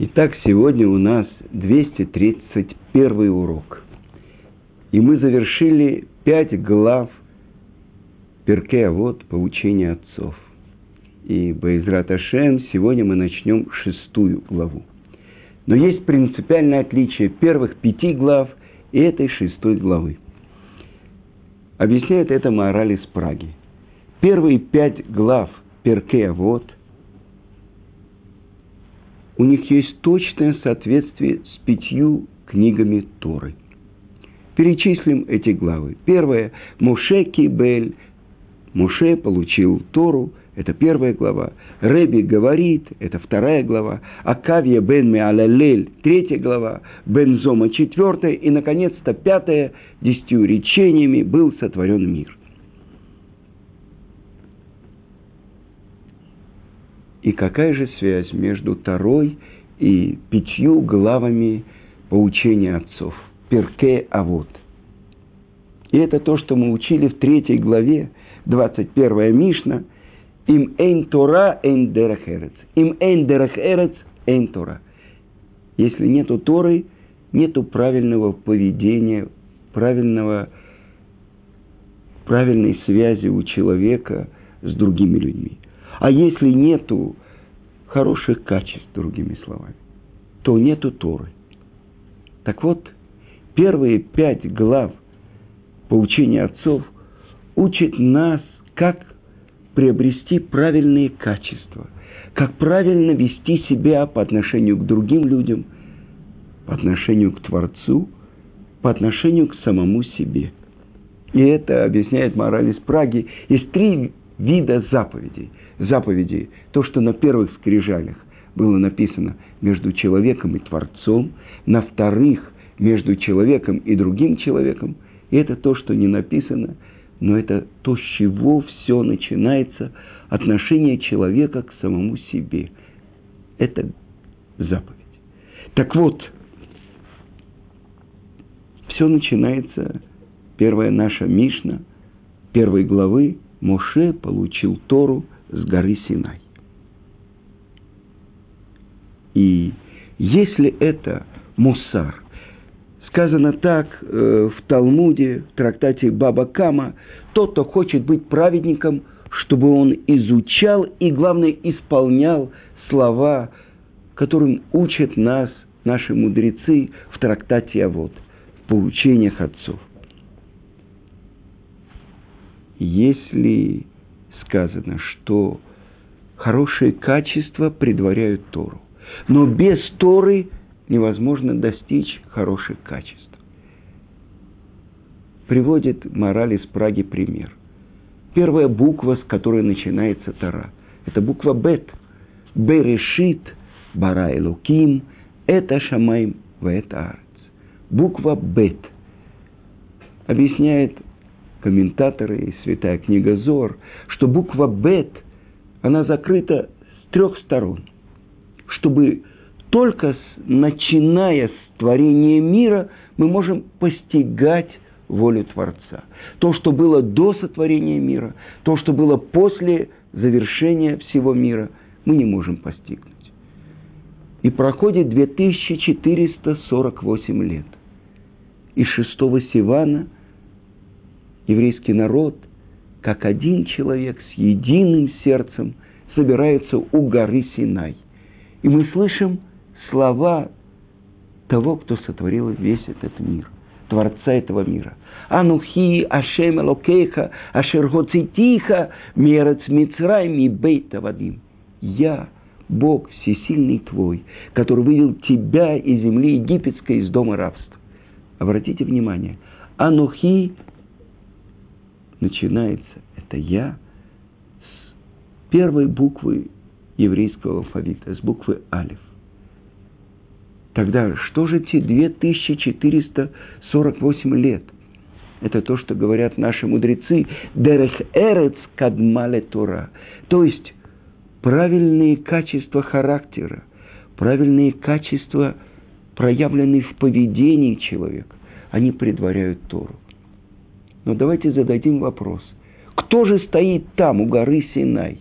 Итак, сегодня у нас 231 урок. И мы завершили пять глав Перке, вот поучение отцов. И Байзрат Ашем, сегодня мы начнем шестую главу. Но есть принципиальное отличие первых пяти глав и этой шестой главы. Объясняет это Маораль из Праги. Первые пять глав Перке, вот – у них есть точное соответствие с пятью книгами Торы. Перечислим эти главы. Первое – Муше Кибель. Муше получил Тору, это первая глава. Реби говорит, это вторая глава. Акавия бен Меалалель, третья глава. Бен Зома, четвертая. И, наконец-то, пятая, десятью речениями был сотворен мир. И какая же связь между Тарой и пятью главами поучения отцов? Перке Авод. И это то, что мы учили в третьей главе, 21 Мишна. Им эйн Тора, эйн дерахерец. Им эйн дерахерец, эйн Тора. Если нету Торы, нету правильного поведения, правильного, правильной связи у человека с другими людьми. А если нету хороших качеств, другими словами, то нету Торы. Так вот, первые пять глав поучения отцов учат нас, как приобрести правильные качества, как правильно вести себя по отношению к другим людям, по отношению к Творцу, по отношению к самому себе. И это объясняет мораль из Праги. Есть три вида заповедей – заповеди, то, что на первых скрижалях было написано между человеком и Творцом, на вторых между человеком и другим человеком, и это то, что не написано, но это то, с чего все начинается, отношение человека к самому себе. Это заповедь. Так вот, все начинается, первая наша Мишна, первой главы, Моше получил Тору – с горы Синай. И если это мусар, сказано так э, в Талмуде, в трактате Баба Кама, тот, кто хочет быть праведником, чтобы он изучал и, главное, исполнял слова, которым учат нас наши мудрецы в трактате Авод, в поучениях отцов. Если сказано, что хорошие качества предваряют Тору. Но без Торы невозможно достичь хороших качеств. Приводит мораль из Праги пример. Первая буква, с которой начинается Тора, это буква Бет. Берешит, Бара Элуким, это Шамайм, это Арец. Буква Бет объясняет комментаторы и святая книга Зор, что буква Бет, она закрыта с трех сторон, чтобы только с, начиная с творения мира мы можем постигать волю Творца. То, что было до сотворения мира, то, что было после завершения всего мира, мы не можем постигнуть. И проходит 2448 лет. И шестого Сивана – еврейский народ, как один человек с единым сердцем, собирается у горы Синай. И мы слышим слова того, кто сотворил весь этот мир, Творца этого мира. Анухи Ашем Элокеха, Ашер Гоцитиха, Мерец Мицрай, Ми Бейта Вадим. Я, Бог всесильный твой, который вывел тебя из земли египетской, из дома рабства. Обратите внимание, Анухи начинается это «я» с первой буквы еврейского алфавита, с буквы «алиф». Тогда что же те 2448 лет? Это то, что говорят наши мудрецы. Дерех эрец кадмале Тора. То есть правильные качества характера, правильные качества, проявленные в поведении человека, они предваряют Тору. Но давайте зададим вопрос. Кто же стоит там, у горы Синай?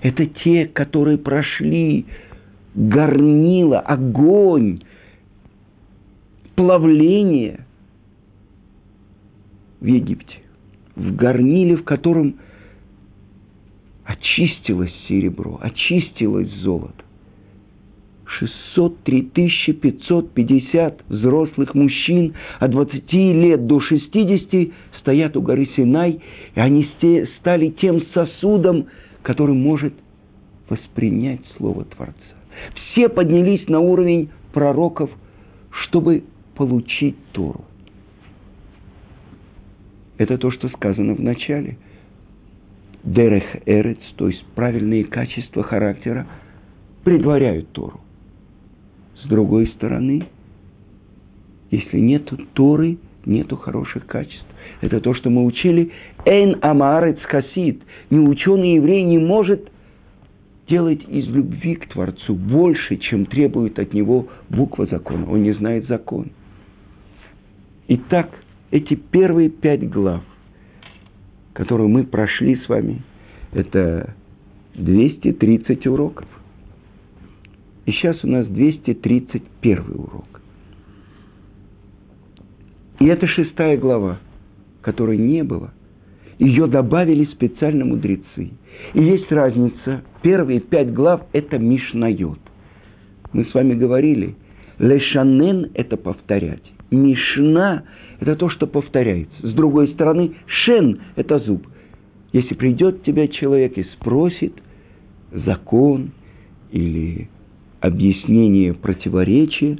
Это те, которые прошли горнило, огонь, плавление в Египте, в горниле, в котором очистилось серебро, очистилось золото. 603 550 взрослых мужчин от 20 лет до 60 стоят у горы Синай, и они стали тем сосудом, который может воспринять Слово Творца. Все поднялись на уровень пророков, чтобы получить Тору. Это то, что сказано в начале. Дерех Эрец, то есть правильные качества характера, предваряют Тору. С другой стороны, если нет Торы, нету хороших качеств. Это то, что мы учили. Эйн амарец хасид. Неученый еврей не может делать из любви к Творцу больше, чем требует от него буква закона. Он не знает закон. Итак, эти первые пять глав, которые мы прошли с вами, это 230 уроков. И сейчас у нас 231 урок. И это шестая глава, которой не было. Ее добавили специально мудрецы. И есть разница. Первые пять глав – это Мишнайот. Мы с вами говорили, Лешанен – это повторять. Мишна – это то, что повторяется. С другой стороны, Шен – это зуб. Если придет тебя человек и спросит закон или объяснение противоречия,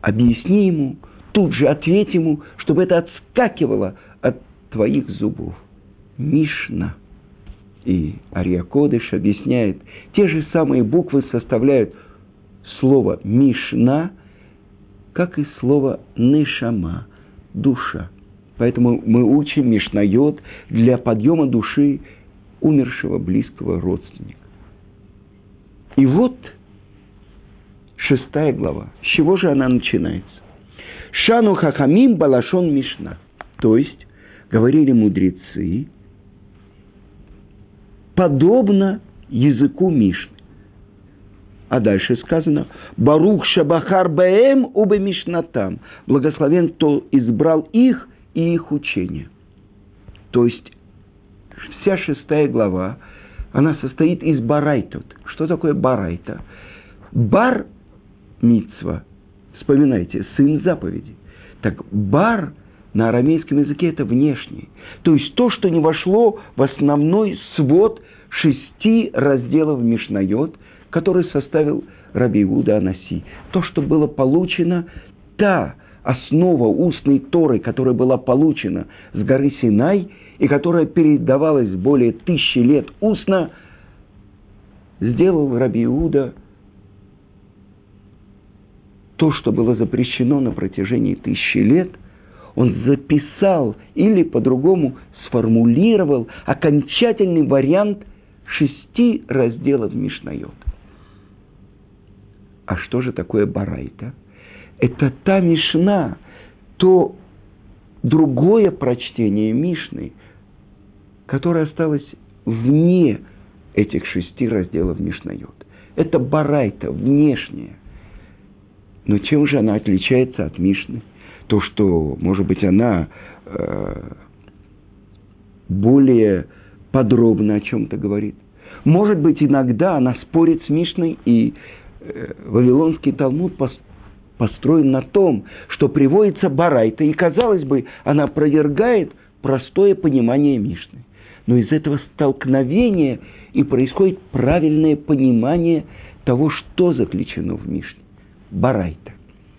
объясни ему, тут же ответь ему, чтобы это отскакивало от твоих зубов. Мишна. И Ариакодыш объясняет, те же самые буквы составляют слово Мишна, как и слово Нешама, душа. Поэтому мы учим Мишнайот для подъема души умершего близкого родственника. И вот – шестая глава. С чего же она начинается? Шану хахамим балашон мишна. То есть, говорили мудрецы, подобно языку Мишны. А дальше сказано, Барух Шабахар Баэм Убе Мишнатам. Благословен, кто избрал их и их учение. То есть, вся шестая глава, она состоит из барайтот. Что такое барайта? Бар мицва. Вспоминайте, сын заповеди. Так бар на арамейском языке это внешний. То есть то, что не вошло в основной свод шести разделов Мишнайот, который составил Раби Иуда Анаси. То, что было получено, та основа устной Торы, которая была получена с горы Синай и которая передавалась более тысячи лет устно, сделал Раби Иуда то, что было запрещено на протяжении тысячи лет, он записал или по-другому сформулировал окончательный вариант шести разделов Мишнайот. А что же такое Барайта? Это та Мишна, то другое прочтение Мишны, которое осталось вне этих шести разделов Мишнайот. Это Барайта, внешняя. Но чем же она отличается от Мишны? То, что, может быть, она э, более подробно о чем-то говорит. Может быть, иногда она спорит с Мишной, и э, Вавилонский Талмуд построен на том, что приводится Барайта, и, казалось бы, она продергает простое понимание Мишны. Но из этого столкновения и происходит правильное понимание того, что заключено в Мишне. Барайта.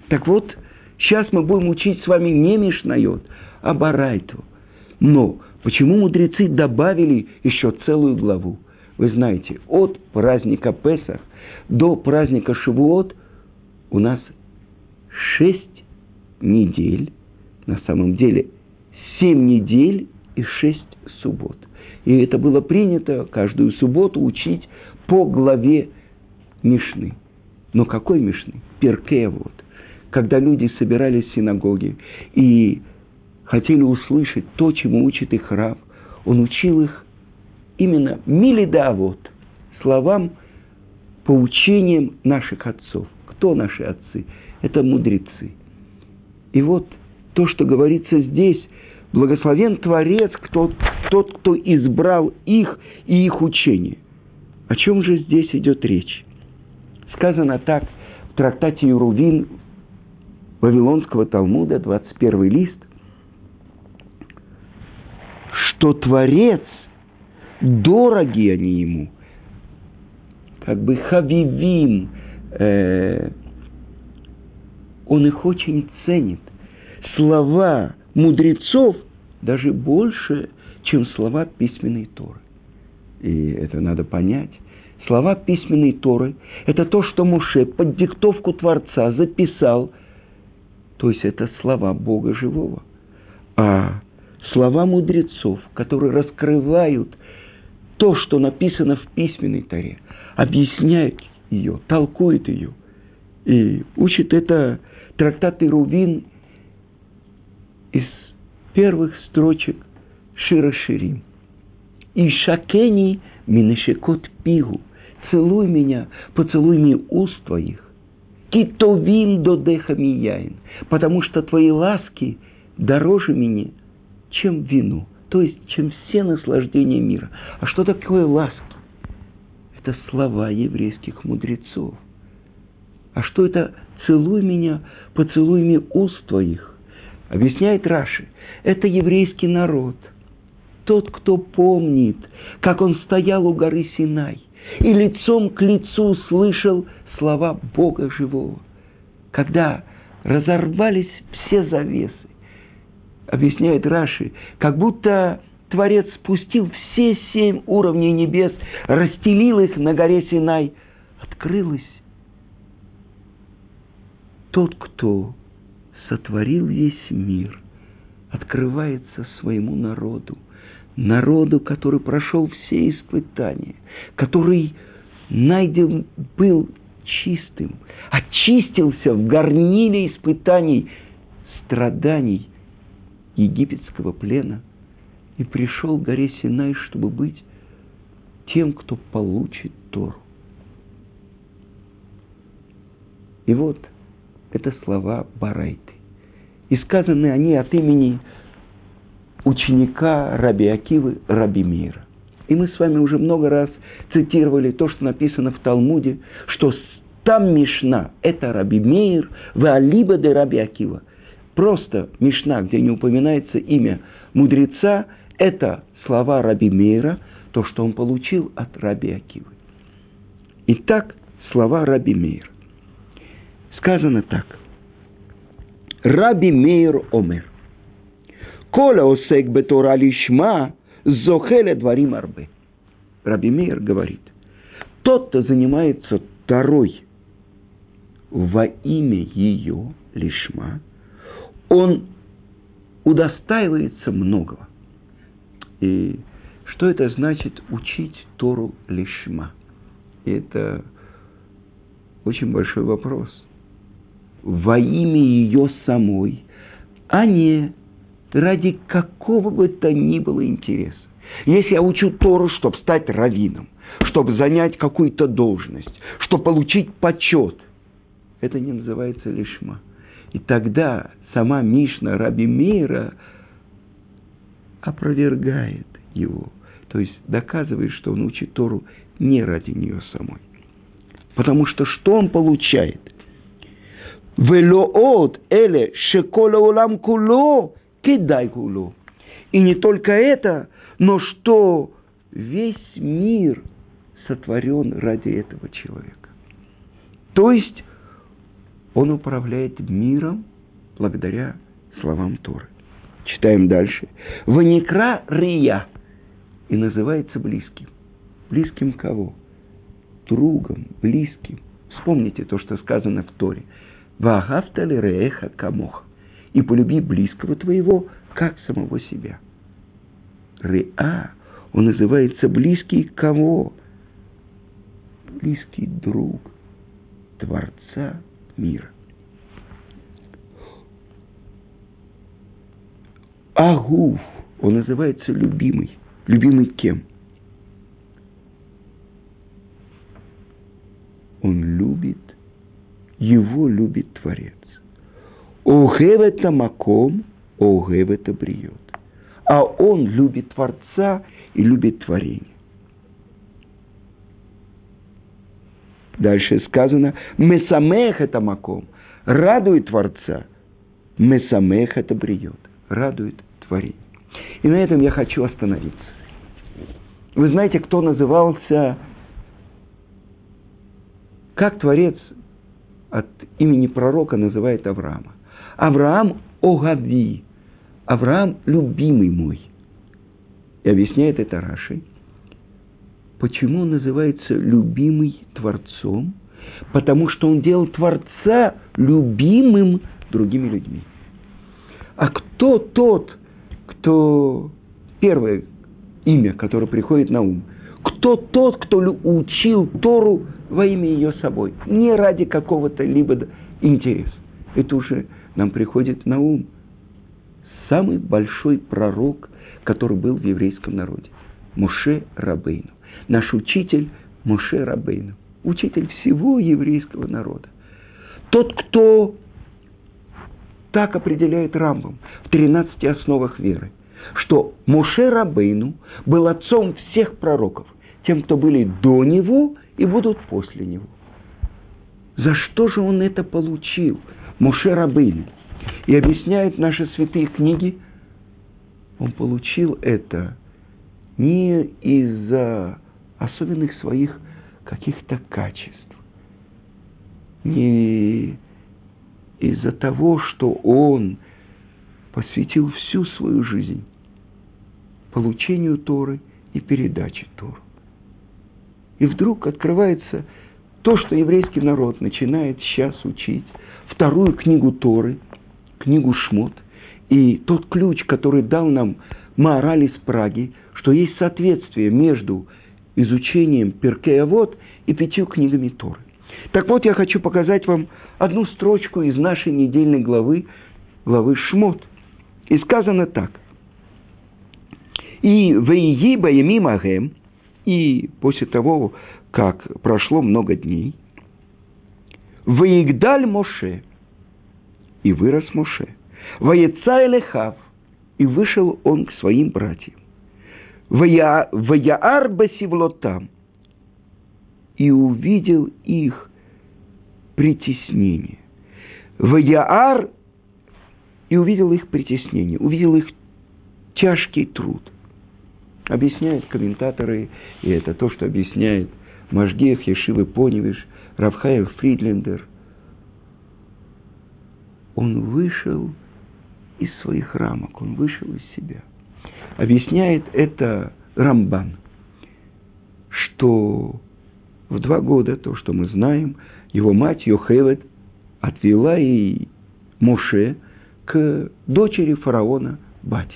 Так вот, сейчас мы будем учить с вами не Мишнайот, а Барайту. Но почему мудрецы добавили еще целую главу? Вы знаете, от праздника Песах до праздника Шивуот у нас шесть недель, на самом деле семь недель и шесть суббот. И это было принято каждую субботу учить по главе Мишны. Но какой Мишны? Перкея вот. Когда люди собирались в синагоге и хотели услышать то, чему учит их раб, он учил их именно милида вот, словам по учениям наших отцов. Кто наши отцы? Это мудрецы. И вот то, что говорится здесь, благословен Творец, кто, тот, кто избрал их и их учение. О чем же здесь идет речь? Сказано так в трактате Юрувин Вавилонского Талмуда, 21 лист, что Творец, дороги они ему, как бы хавивим, э, он их очень ценит. Слова мудрецов даже больше, чем слова письменной Торы. И это надо понять. Слова письменной Торы – это то, что Муше под диктовку Творца записал. То есть это слова Бога живого. А слова мудрецов, которые раскрывают то, что написано в письменной Торе, объясняют ее, толкуют ее. И учит это трактат Ирувин из первых строчек Шира Ширим. И шакени минешекот пигу. Целуй меня, поцелуй мне уст твоих. Китовим до деха мияин. Потому что твои ласки дороже мне, чем вину. То есть, чем все наслаждения мира. А что такое ласки? Это слова еврейских мудрецов. А что это «целуй меня, поцелуй мне уст твоих»? Объясняет Раши. Это еврейский народ. Тот, кто помнит, как он стоял у горы Синай и лицом к лицу слышал слова Бога живого. Когда разорвались все завесы, объясняет Раши, как будто Творец спустил все семь уровней небес, расстелил их на горе Синай, открылось. Тот, кто сотворил весь мир, открывается своему народу, народу, который прошел все испытания, который найден был чистым, очистился в горниле испытаний, страданий египетского плена и пришел к горе Синай, чтобы быть тем, кто получит Тору. И вот это слова Барайты. И сказаны они от имени ученика Раби Акивы Раби Мира. И мы с вами уже много раз цитировали то, что написано в Талмуде, что там Мишна – это Раби Мейр, Ваалиба де Раби Акива. Просто Мишна, где не упоминается имя мудреца, это слова Раби Мейра, то, что он получил от Раби Акивы. Итак, слова Раби Мейра. Сказано так – Раби Мейр Омер. Коля осек бетора лишма зохеле дворим арбе. Раби Мейр говорит, тот, кто занимается второй во имя ее лишма, он удостаивается многого. И что это значит учить Тору лишма? это очень большой вопрос во имя ее самой, а не ради какого бы то ни было интереса. Если я учу Тору, чтобы стать раввином, чтобы занять какую-то должность, чтобы получить почет, это не называется лишма. И тогда сама Мишна Раби Мейра опровергает его, то есть доказывает, что он учит Тору не ради нее самой. Потому что что он получает? Велоот эле шекола улам куло кидай куло. И не только это, но что весь мир сотворен ради этого человека. То есть он управляет миром благодаря словам Торы. Читаем дальше. Ваникра Рия. И называется близким. Близким кого? Другом, близким. Вспомните то, что сказано в Торе. Ваагавтали рееха камох. И полюби близкого твоего, как самого себя. Реа, он называется близкий кого? Близкий друг Творца мира. Агуф, он называется любимый. Любимый кем? его любит Творец. Огев это маком, огев это бриет. А он любит Творца и любит творение. Дальше сказано, Месамех это маком, радует Творца, Месамех это бриет, радует творение. И на этом я хочу остановиться. Вы знаете, кто назывался, как Творец от имени пророка называет Авраама? Авраам Огави, Авраам любимый мой. И объясняет это Раши. Почему он называется любимый Творцом? Потому что он делал Творца любимым другими людьми. А кто тот, кто первое имя, которое приходит на ум? Кто тот, кто учил Тору во имя ее собой? Не ради какого-то либо интереса. Это уже нам приходит на ум. Самый большой пророк, который был в еврейском народе. Муше Рабейну. Наш учитель Муше Рабейну. Учитель всего еврейского народа. Тот, кто так определяет Рамбам в 13 основах веры, что Муше Рабейну был отцом всех пророков, тем, кто были до него и будут после него. За что же он это получил, Муше Рабейну? И объясняют наши святые книги, он получил это не из-за особенных своих каких-то качеств, не из-за того, что он посвятил всю свою жизнь получению Торы и передаче Торы. И вдруг открывается то, что еврейский народ начинает сейчас учить, вторую книгу Торы, книгу Шмот, и тот ключ, который дал нам Маораль из Праги, что есть соответствие между изучением Перкея Вот и пятью книгами Торы. Так вот, я хочу показать вам одну строчку из нашей недельной главы, главы Шмот. И сказано так. И «Вейи баямим агем» и после того, как прошло много дней, «Ваигдаль Моше» и вырос Моше, «Ваеца Элехав» и вышел он к своим братьям, «Ваяар басивлотам» и увидел их притеснение. Ваяар и увидел их притеснение, увидел их тяжкий труд. Объясняют комментаторы, и это то, что объясняет Машгех, Ешивы Поневиш, Равхаев Фридлендер. Он вышел из своих рамок, он вышел из себя. Объясняет это Рамбан, что в два года, то, что мы знаем, его мать Йохевет отвела и Моше к дочери фараона Бати.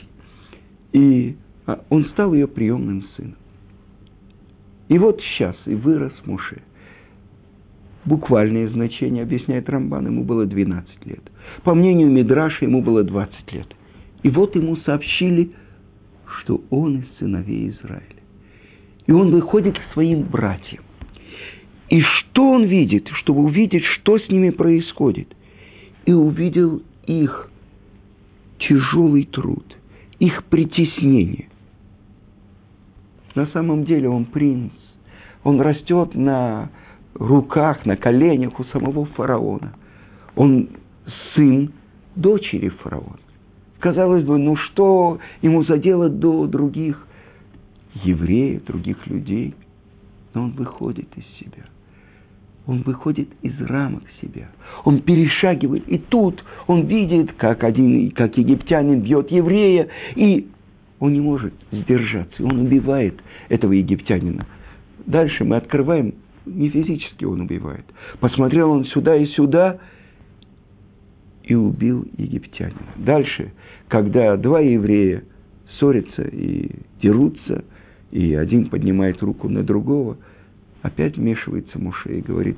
И а, он стал ее приемным сыном. И вот сейчас и вырос Моше. Буквальное значение объясняет Рамбан, ему было 12 лет. По мнению Мидраша, ему было 20 лет. И вот ему сообщили, что он из сыновей Израиля. И он выходит к своим братьям. И что он видит, чтобы увидеть, что с ними происходит? И увидел их тяжелый труд, их притеснение. На самом деле он принц. Он растет на руках, на коленях у самого фараона. Он сын дочери фараона. Казалось бы, ну что ему заделать до других евреев, других людей? Но он выходит из себя – он выходит из рамок себя. Он перешагивает. И тут он видит, как один, как египтянин бьет еврея, и он не может сдержаться. Он убивает этого египтянина. Дальше мы открываем, не физически он убивает. Посмотрел он сюда и сюда, и убил египтянина. Дальше, когда два еврея ссорятся и дерутся, и один поднимает руку на другого – Опять вмешивается Муше и говорит,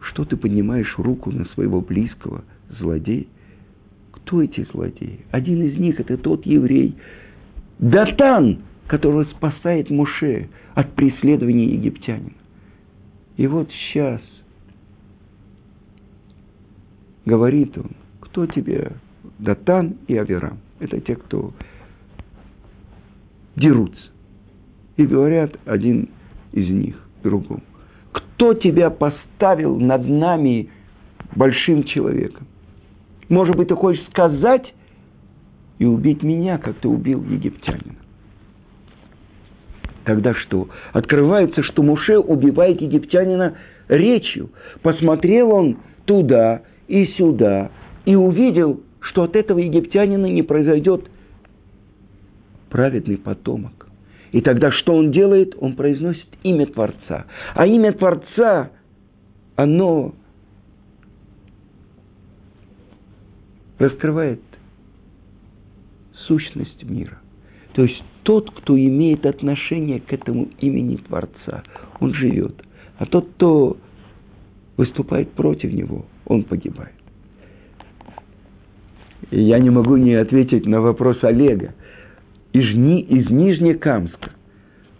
что ты поднимаешь руку на своего близкого, злодей? Кто эти злодеи? Один из них это тот еврей, Датан, который спасает Муше от преследования египтянина. И вот сейчас говорит он, кто тебе Датан и Аверам? Это те, кто дерутся. И говорят один из них другому. Кто тебя поставил над нами большим человеком? Может быть, ты хочешь сказать и убить меня, как ты убил египтянина? Тогда что? Открывается, что Муше убивает египтянина речью. Посмотрел он туда и сюда и увидел, что от этого египтянина не произойдет праведный потомок. И тогда что он делает? Он произносит имя Творца. А имя Творца, оно раскрывает сущность мира. То есть тот, кто имеет отношение к этому имени Творца, он живет. А тот, кто выступает против него, он погибает. И я не могу не ответить на вопрос Олега из, Ни, из Нижнекамска.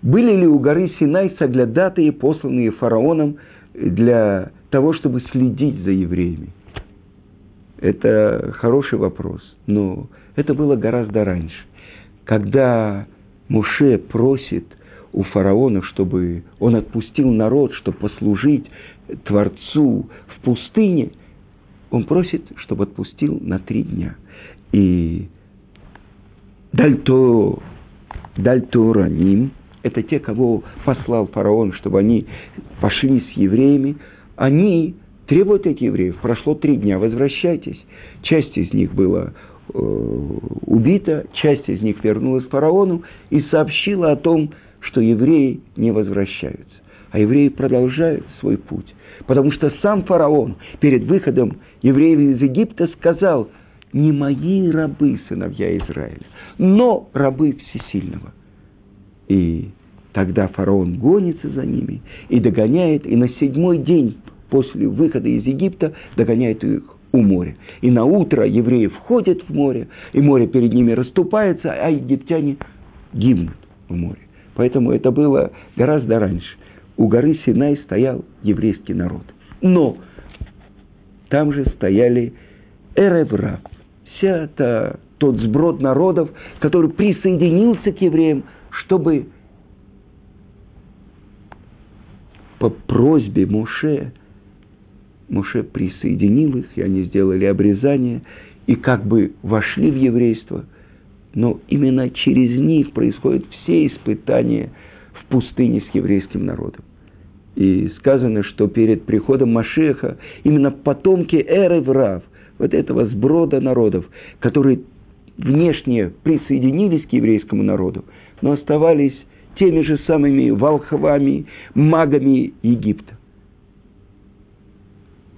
Были ли у горы Синай соглядатые, посланные фараоном для того, чтобы следить за евреями? Это хороший вопрос, но это было гораздо раньше. Когда Муше просит у фараона, чтобы он отпустил народ, чтобы послужить Творцу в пустыне, он просит, чтобы отпустил на три дня. И Дальто, Дальтораним – это те, кого послал фараон, чтобы они пошли с евреями. Они требуют этих евреев. Прошло три дня, возвращайтесь. Часть из них была убита, часть из них вернулась к фараону и сообщила о том, что евреи не возвращаются. А евреи продолжают свой путь. Потому что сам фараон перед выходом евреев из Египта сказал, не мои рабы, сыновья Израиля, но рабы Всесильного. И тогда фараон гонится за ними и догоняет, и на седьмой день после выхода из Египта догоняет их у моря. И на утро евреи входят в море, и море перед ними расступается, а египтяне гибнут в море. Поэтому это было гораздо раньше. У горы Синай стоял еврейский народ. Но там же стояли Эревра, вся эта тот сброд народов, который присоединился к евреям, чтобы по просьбе Муше, Муше присоединил их, и они сделали обрезание, и как бы вошли в еврейство, но именно через них происходят все испытания в пустыне с еврейским народом. И сказано, что перед приходом Машеха именно потомки Эры Врав, вот этого сброда народов, которые внешне присоединились к еврейскому народу, но оставались теми же самыми волхвами, магами Египта.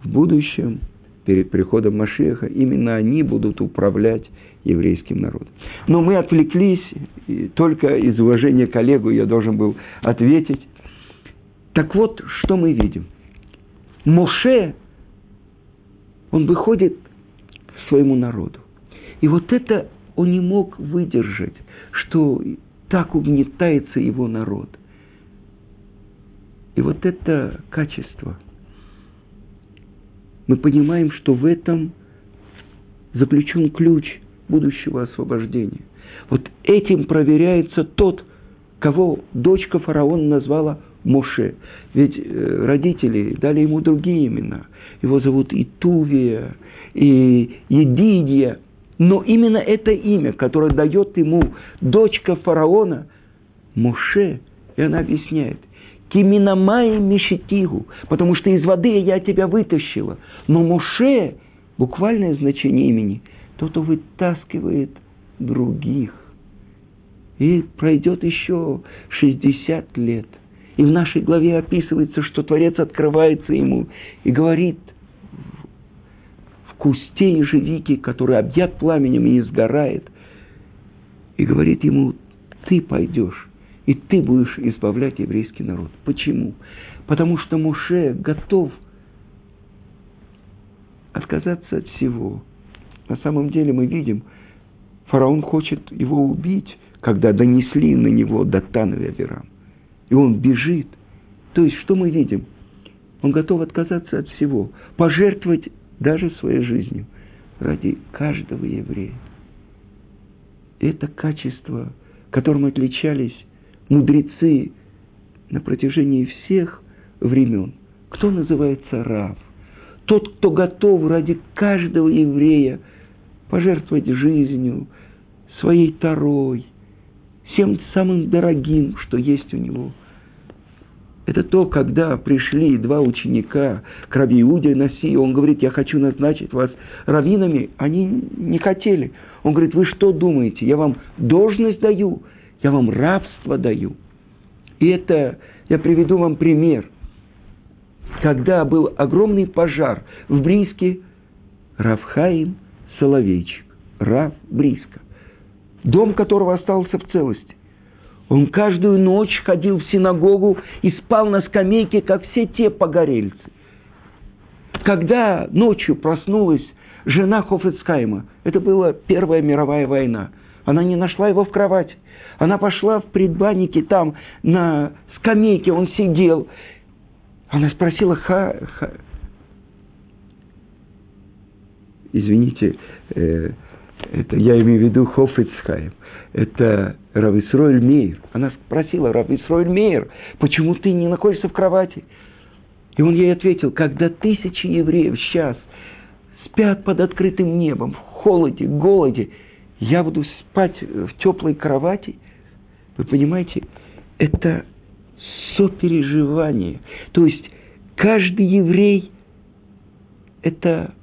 В будущем, перед приходом Машеха, именно они будут управлять еврейским народом. Но мы отвлеклись, только из уважения коллегу я должен был ответить. Так вот, что мы видим? Моше, он выходит к своему народу. И вот это он не мог выдержать, что так угнетается его народ. И вот это качество, мы понимаем, что в этом заключен ключ будущего освобождения. Вот этим проверяется тот, кого дочка фараона назвала Моше. Ведь э, родители дали ему другие имена. Его зовут Итувия, и Едидия. Но именно это имя, которое дает ему дочка фараона, Моше, и она объясняет, Киминамай Мишетигу, потому что из воды я тебя вытащила. Но Моше, буквальное значение имени, тот, кто вытаскивает других. И пройдет еще 60 лет. И в нашей главе описывается, что Творец открывается ему и говорит – кусте ежевики, который объят пламенем и не сгорает, и говорит ему, ты пойдешь, и ты будешь избавлять еврейский народ. Почему? Потому что Муше готов отказаться от всего. На самом деле мы видим, фараон хочет его убить, когда донесли на него Датан и Авирам. И он бежит. То есть, что мы видим? Он готов отказаться от всего, пожертвовать даже своей жизнью, ради каждого еврея. Это качество, которым отличались мудрецы на протяжении всех времен. Кто называется рав? Тот, кто готов ради каждого еврея пожертвовать жизнью, своей тарой, всем самым дорогим, что есть у него. Это то, когда пришли два ученика к Раби Иуде Наси, он говорит, я хочу назначить вас раввинами. Они не хотели. Он говорит, вы что думаете, я вам должность даю, я вам рабство даю. И это, я приведу вам пример. Когда был огромный пожар в Бриске, Равхаим Соловейчик, Рав Бриска дом которого остался в целости. Он каждую ночь ходил в синагогу и спал на скамейке, как все те погорельцы. Когда ночью проснулась жена Хофецкайма, это была Первая мировая война, она не нашла его в кровати. Она пошла в предбаннике, там на скамейке он сидел. Она спросила, ха, ха... извините, э, это я имею в виду Хофицхайм, это Рависройль Мейер. Она спросила, Рависройль Мейер, почему ты не находишься в кровати? И он ей ответил, когда тысячи евреев сейчас спят под открытым небом, в холоде, голоде, я буду спать в теплой кровати. Вы понимаете, это сопереживание. То есть каждый еврей – это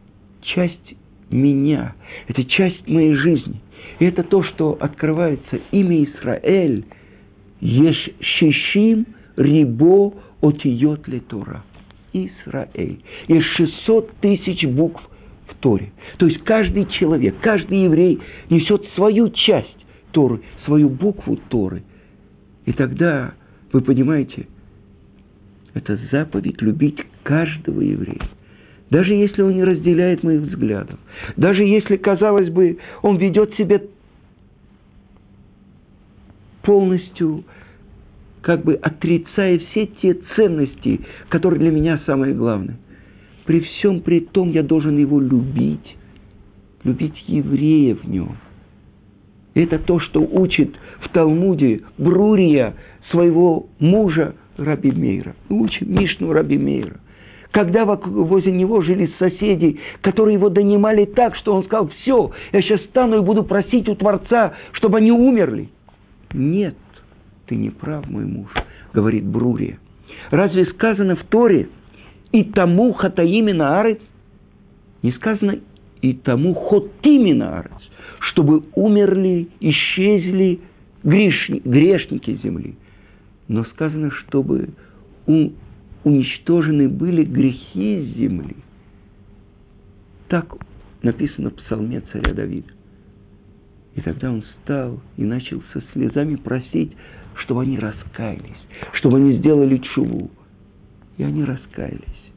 часть меня. Это часть моей жизни. И это то, что открывается имя Израиль. Еш шишим рибо отиот ли Тора. Израиль. Есть 600 тысяч букв в Торе. То есть каждый человек, каждый еврей несет свою часть Торы, свою букву Торы. И тогда, вы понимаете, это заповедь любить каждого еврея даже если он не разделяет моих взглядов, даже если, казалось бы, он ведет себя полностью, как бы отрицая все те ценности, которые для меня самые главные. При всем при том я должен его любить, любить еврея в нем. Это то, что учит в Талмуде Брурия своего мужа Раби Мейра. Учит Мишну Раби Мейра когда возле него жили соседи, которые его донимали так, что он сказал, все, я сейчас стану и буду просить у Творца, чтобы они умерли. Нет, ты не прав, мой муж, говорит Брурия. Разве сказано в Торе, и тому хатаимина арец? Не сказано, и тому хотимина арец, чтобы умерли, исчезли грешники, грешники земли. Но сказано, чтобы уничтожены были грехи земли. Так написано в псалме царя Давида. И тогда он встал и начал со слезами просить, чтобы они раскаялись, чтобы они сделали чуву. И они раскаялись,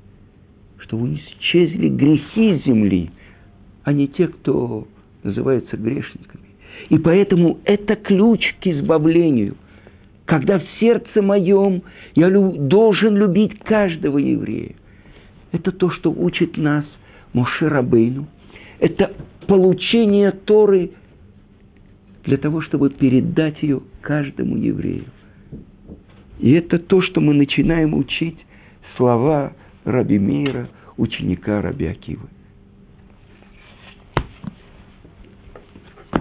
чтобы исчезли грехи земли, а не те, кто называется грешниками. И поэтому это ключ к избавлению – когда в сердце моем я люб, должен любить каждого еврея. Это то, что учит нас Моше Рабейну. Это получение Торы для того, чтобы передать ее каждому еврею. И это то, что мы начинаем учить слова Раби Мейра, ученика Раби Акивы.